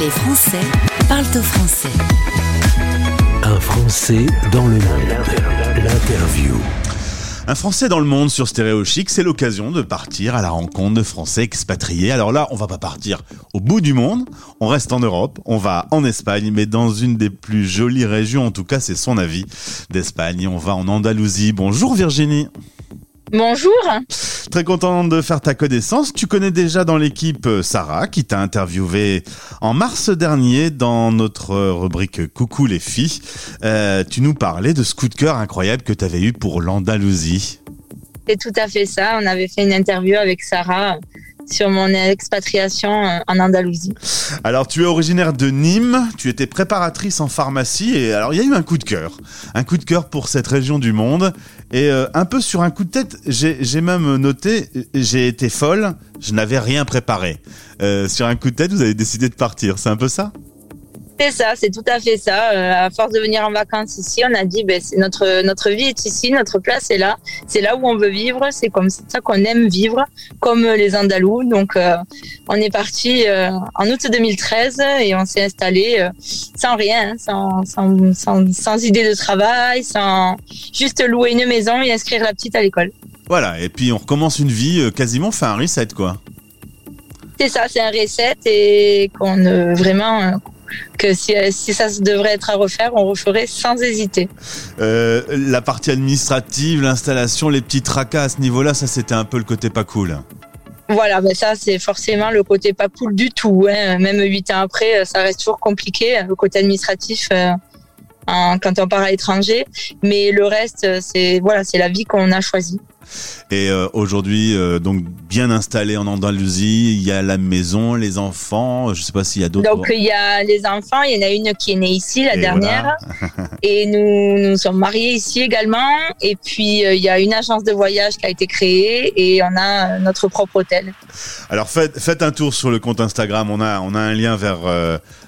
Les Français parlent au français. Un Français dans le monde. L'interview. Un Français dans le monde sur Stéréo Chic, c'est l'occasion de partir à la rencontre de Français expatriés. Alors là, on va pas partir au bout du monde, on reste en Europe, on va en Espagne, mais dans une des plus jolies régions, en tout cas c'est son avis d'Espagne. On va en Andalousie. Bonjour Virginie. Bonjour. Très content de faire ta connaissance. Tu connais déjà dans l'équipe euh, Sarah qui t'a interviewé en mars dernier dans notre rubrique Coucou les filles. Euh, tu nous parlais de ce coup de cœur incroyable que tu avais eu pour l'Andalousie. C'est tout à fait ça. On avait fait une interview avec Sarah sur mon expatriation euh, en Andalousie. Alors, tu es originaire de Nîmes, tu étais préparatrice en pharmacie et alors il y a eu un coup de cœur, un coup de cœur pour cette région du monde et euh, un peu sur un coup de tête, j'ai même noté, j'ai été folle, je n'avais rien préparé. Euh, sur un coup de tête, vous avez décidé de partir, c'est un peu ça? C'est ça, c'est tout à fait ça. Euh, à force de venir en vacances ici, on a dit ben, notre notre vie est ici, notre place est là, c'est là où on veut vivre, c'est comme ça qu'on aime vivre, comme les Andalous. Donc euh, on est parti euh, en août 2013 et on s'est installé sans rien, sans, sans, sans, sans idée de travail, sans juste louer une maison et inscrire la petite à l'école. Voilà, et puis on recommence une vie quasiment fait un reset quoi. C'est ça, c'est un reset et qu'on vraiment que si, si, ça devrait être à refaire, on referait sans hésiter. Euh, la partie administrative, l'installation, les petits tracas à ce niveau-là, ça c'était un peu le côté pas cool. Voilà, ben ça c'est forcément le côté pas cool du tout. Hein. Même huit ans après, ça reste toujours compliqué. Le côté administratif, quand on part à l'étranger, mais le reste, c'est voilà, c'est la vie qu'on a choisie. Et euh, aujourd'hui, euh, donc bien installé en Andalousie, il y a la maison, les enfants. Je sais pas s'il y a d'autres. Donc il y a les enfants. Il y en a une qui est née ici, la dernière. et nous nous sommes mariés ici également. Et puis euh, il y a une agence de voyage qui a été créée et on a notre propre hôtel. Alors faites, faites un tour sur le compte Instagram. On a on a un lien vers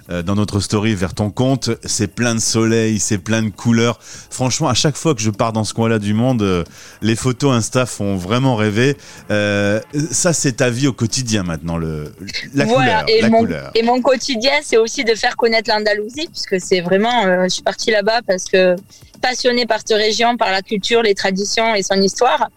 dans notre story vers ton compte. C'est plein de soleil, c'est plein de couleurs. Franchement, à chaque fois que je pars dans ce coin-là du monde, les photos Insta font vraiment rêvé. Euh, ça, c'est ta vie au quotidien maintenant, le, la voilà, couleur. Et, la mon, couleur. et mon quotidien, c'est aussi de faire connaître l'Andalousie, puisque c'est vraiment, euh, je suis partie là-bas parce que passionnée par cette région, par la culture, les traditions et son histoire.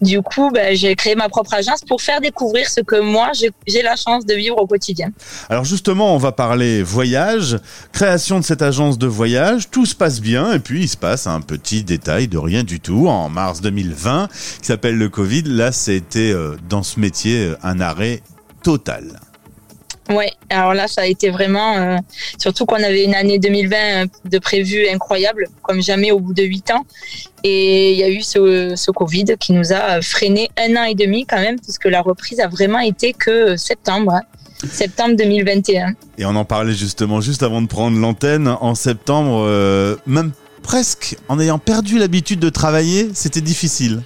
Du coup, ben, j'ai créé ma propre agence pour faire découvrir ce que moi, j'ai la chance de vivre au quotidien. Alors justement, on va parler voyage, création de cette agence de voyage, tout se passe bien, et puis il se passe un petit détail de rien du tout en mars 2020 qui s'appelle le Covid. Là, c'était euh, dans ce métier euh, un arrêt total. Ouais, alors là, ça a été vraiment, euh, surtout qu'on avait une année 2020 euh, de prévu incroyable, comme jamais au bout de huit ans. Et il y a eu ce, ce Covid qui nous a freiné un an et demi quand même, puisque la reprise a vraiment été que septembre. Hein. septembre 2021. Et on en parlait justement juste avant de prendre l'antenne. En septembre, euh, même presque en ayant perdu l'habitude de travailler, c'était difficile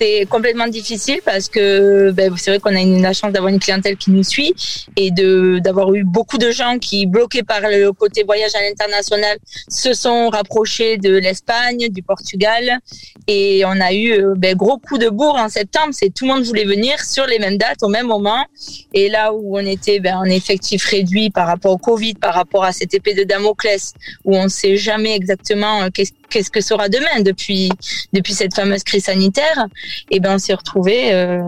c'est complètement difficile parce que ben, c'est vrai qu'on a une, la chance d'avoir une clientèle qui nous suit et de d'avoir eu beaucoup de gens qui, bloqués par le côté voyage à l'international, se sont rapprochés de l'Espagne, du Portugal. Et on a eu euh, ben, gros coup de bourre en septembre. C'est tout le monde voulait venir sur les mêmes dates, au même moment. Et là où on était ben, en effectif réduit par rapport au Covid, par rapport à cette épée de Damoclès, où on ne sait jamais exactement euh, qu'est-ce qu'est-ce que sera demain depuis depuis cette fameuse crise sanitaire? Et eh ben on s'est retrouvé euh,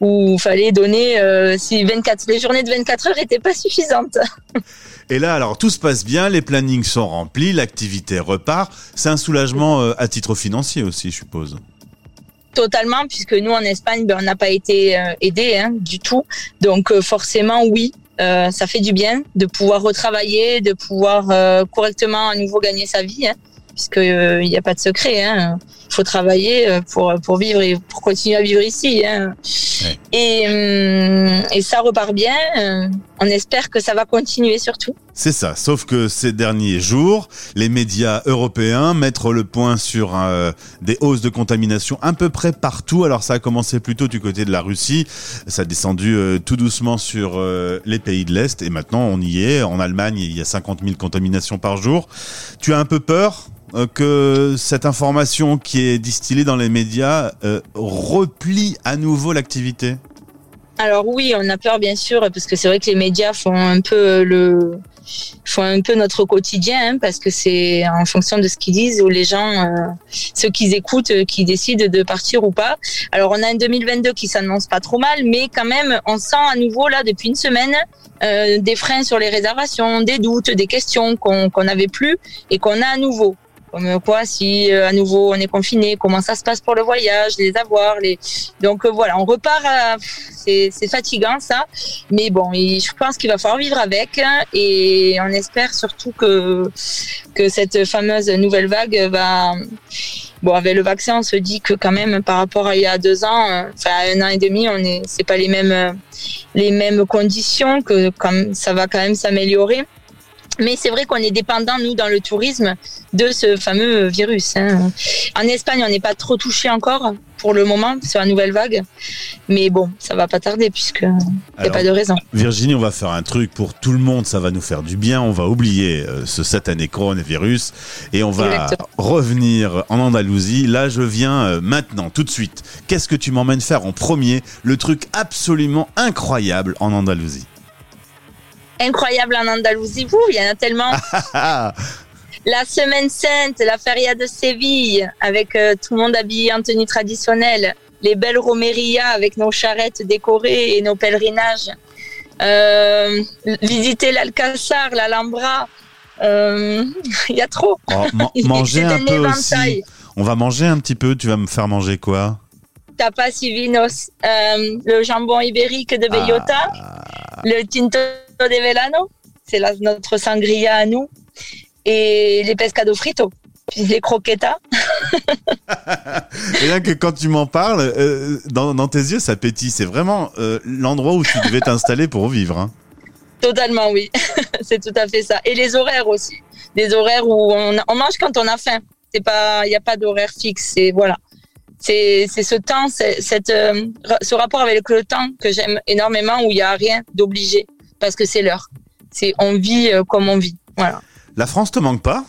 où il fallait donner euh, si 24 les journées de 24 heures n'étaient pas suffisantes. Et là, alors tout se passe bien, les plannings sont remplis, l'activité repart. C'est un soulagement euh, à titre financier aussi, je suppose. Totalement, puisque nous en Espagne, ben, on n'a pas été euh, aidés hein, du tout. Donc forcément, oui, euh, ça fait du bien de pouvoir retravailler, de pouvoir correctement à nouveau gagner sa vie. Hein puisque il euh, n'y a pas de secret. Hein. Il faut travailler euh, pour pour vivre et pour continuer à vivre ici. Hein. Ouais. Et, hum, et ça repart bien. On espère que ça va continuer surtout. C'est ça, sauf que ces derniers jours, les médias européens mettent le point sur euh, des hausses de contamination à peu près partout. Alors ça a commencé plutôt du côté de la Russie, ça a descendu euh, tout doucement sur euh, les pays de l'Est et maintenant on y est. En Allemagne, il y a 50 000 contaminations par jour. Tu as un peu peur que cette information qui est distillée dans les médias replie à nouveau l'activité? Alors oui, on a peur bien sûr parce que c'est vrai que les médias font un peu le font un peu notre quotidien hein, parce que c'est en fonction de ce qu'ils disent ou les gens euh, ceux qu'ils écoutent euh, qui décident de partir ou pas. Alors on a un 2022 qui s'annonce pas trop mal mais quand même on sent à nouveau là depuis une semaine euh, des freins sur les réservations, des doutes, des questions qu'on qu'on n'avait plus et qu'on a à nouveau. Comme quoi, si euh, à nouveau on est confiné, comment ça se passe pour le voyage, les avoirs, les. Donc euh, voilà, on repart. à- C'est fatigant ça, mais bon, je pense qu'il va falloir vivre avec et on espère surtout que que cette fameuse nouvelle vague va. Bon, avec le vaccin, on se dit que quand même par rapport à il y a deux ans, enfin un an et demi, on est, c'est pas les mêmes les mêmes conditions, que comme ça va quand même s'améliorer. Mais c'est vrai qu'on est dépendant, nous, dans le tourisme, de ce fameux virus. hein. En Espagne, on n'est pas trop touché encore pour le moment sur la nouvelle vague. Mais bon, ça va pas tarder puisque il n'y a pas de raison. Virginie, on va faire un truc pour tout le monde, ça va nous faire du bien. On va oublier euh, ce satané coronavirus et on va Exactement. revenir en Andalousie. Là, je viens euh, maintenant, tout de suite. Qu'est-ce que tu m'emmènes faire en premier? Le truc absolument incroyable en Andalousie. Incroyable en Andalousie, vous, il y en a tellement. Ah, La Semaine Sainte, la Feria de Séville, avec euh, tout le monde habillé en tenue traditionnelle, les belles romerías avec nos charrettes décorées et nos pèlerinages, euh, visiter l'Alcazar, l'Alhambra, euh, il y a trop. oh, man- manger un peu aussi. On va manger un petit peu. Tu vas me faire manger quoi? Tapas y vinos, le jambon ibérique de Bellota, Ah. le tinto de Velano, c'est notre sangria à nous, et les pescado fritos, puis les croquetas. Et là que quand tu m'en parles, euh, dans, dans tes yeux, ça pétille. C'est vraiment euh, l'endroit où tu devais t'installer pour vivre. hein. Totalement, oui. c'est tout à fait ça. Et les horaires aussi. Des horaires où on, on mange quand on a faim. C'est pas, il n'y a pas d'horaire fixe. C'est voilà. C'est, ce temps, cette, euh, ce rapport avec le temps que j'aime énormément où il n'y a rien d'obligé parce que c'est l'heure. C'est, on vit euh, comme on vit. Voilà. La France te manque pas?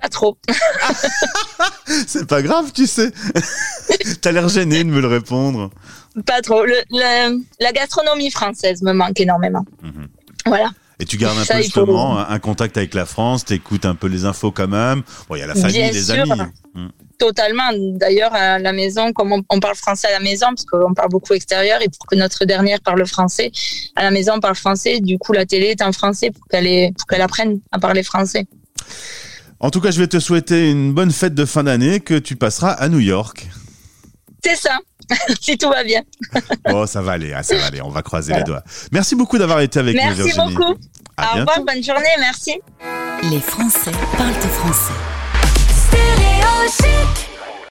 Pas trop. C'est pas grave, tu sais. T'as l'air gêné de me le répondre. Pas trop. Le, le- la gastronomie française me manque énormément. Mhm. Voilà. Et tu gardes un Ça, peu justement un contact avec la France, t'écoutes un peu les infos quand même. Bon, il y a la famille, Bien les sûr. amis. Mm. Totalement. D'ailleurs, à la maison, comme on, on parle français à la maison, parce qu'on parle beaucoup extérieur, et pour que notre dernière parle français, à la maison on parle français. Du coup, la télé est en français pour qu'elle qu'elle apprenne à parler français. En tout cas, je vais te souhaiter une bonne fête de fin d'année que tu passeras à New York. C'est ça. si tout va bien. Oh, ça va aller, ah, ça va aller. On va croiser les doigts. Merci beaucoup d'avoir été avec nous, Merci Virginie. beaucoup. À Au bientôt. revoir. Bonne journée. Merci. Les Français parlent au français. Stéréo chic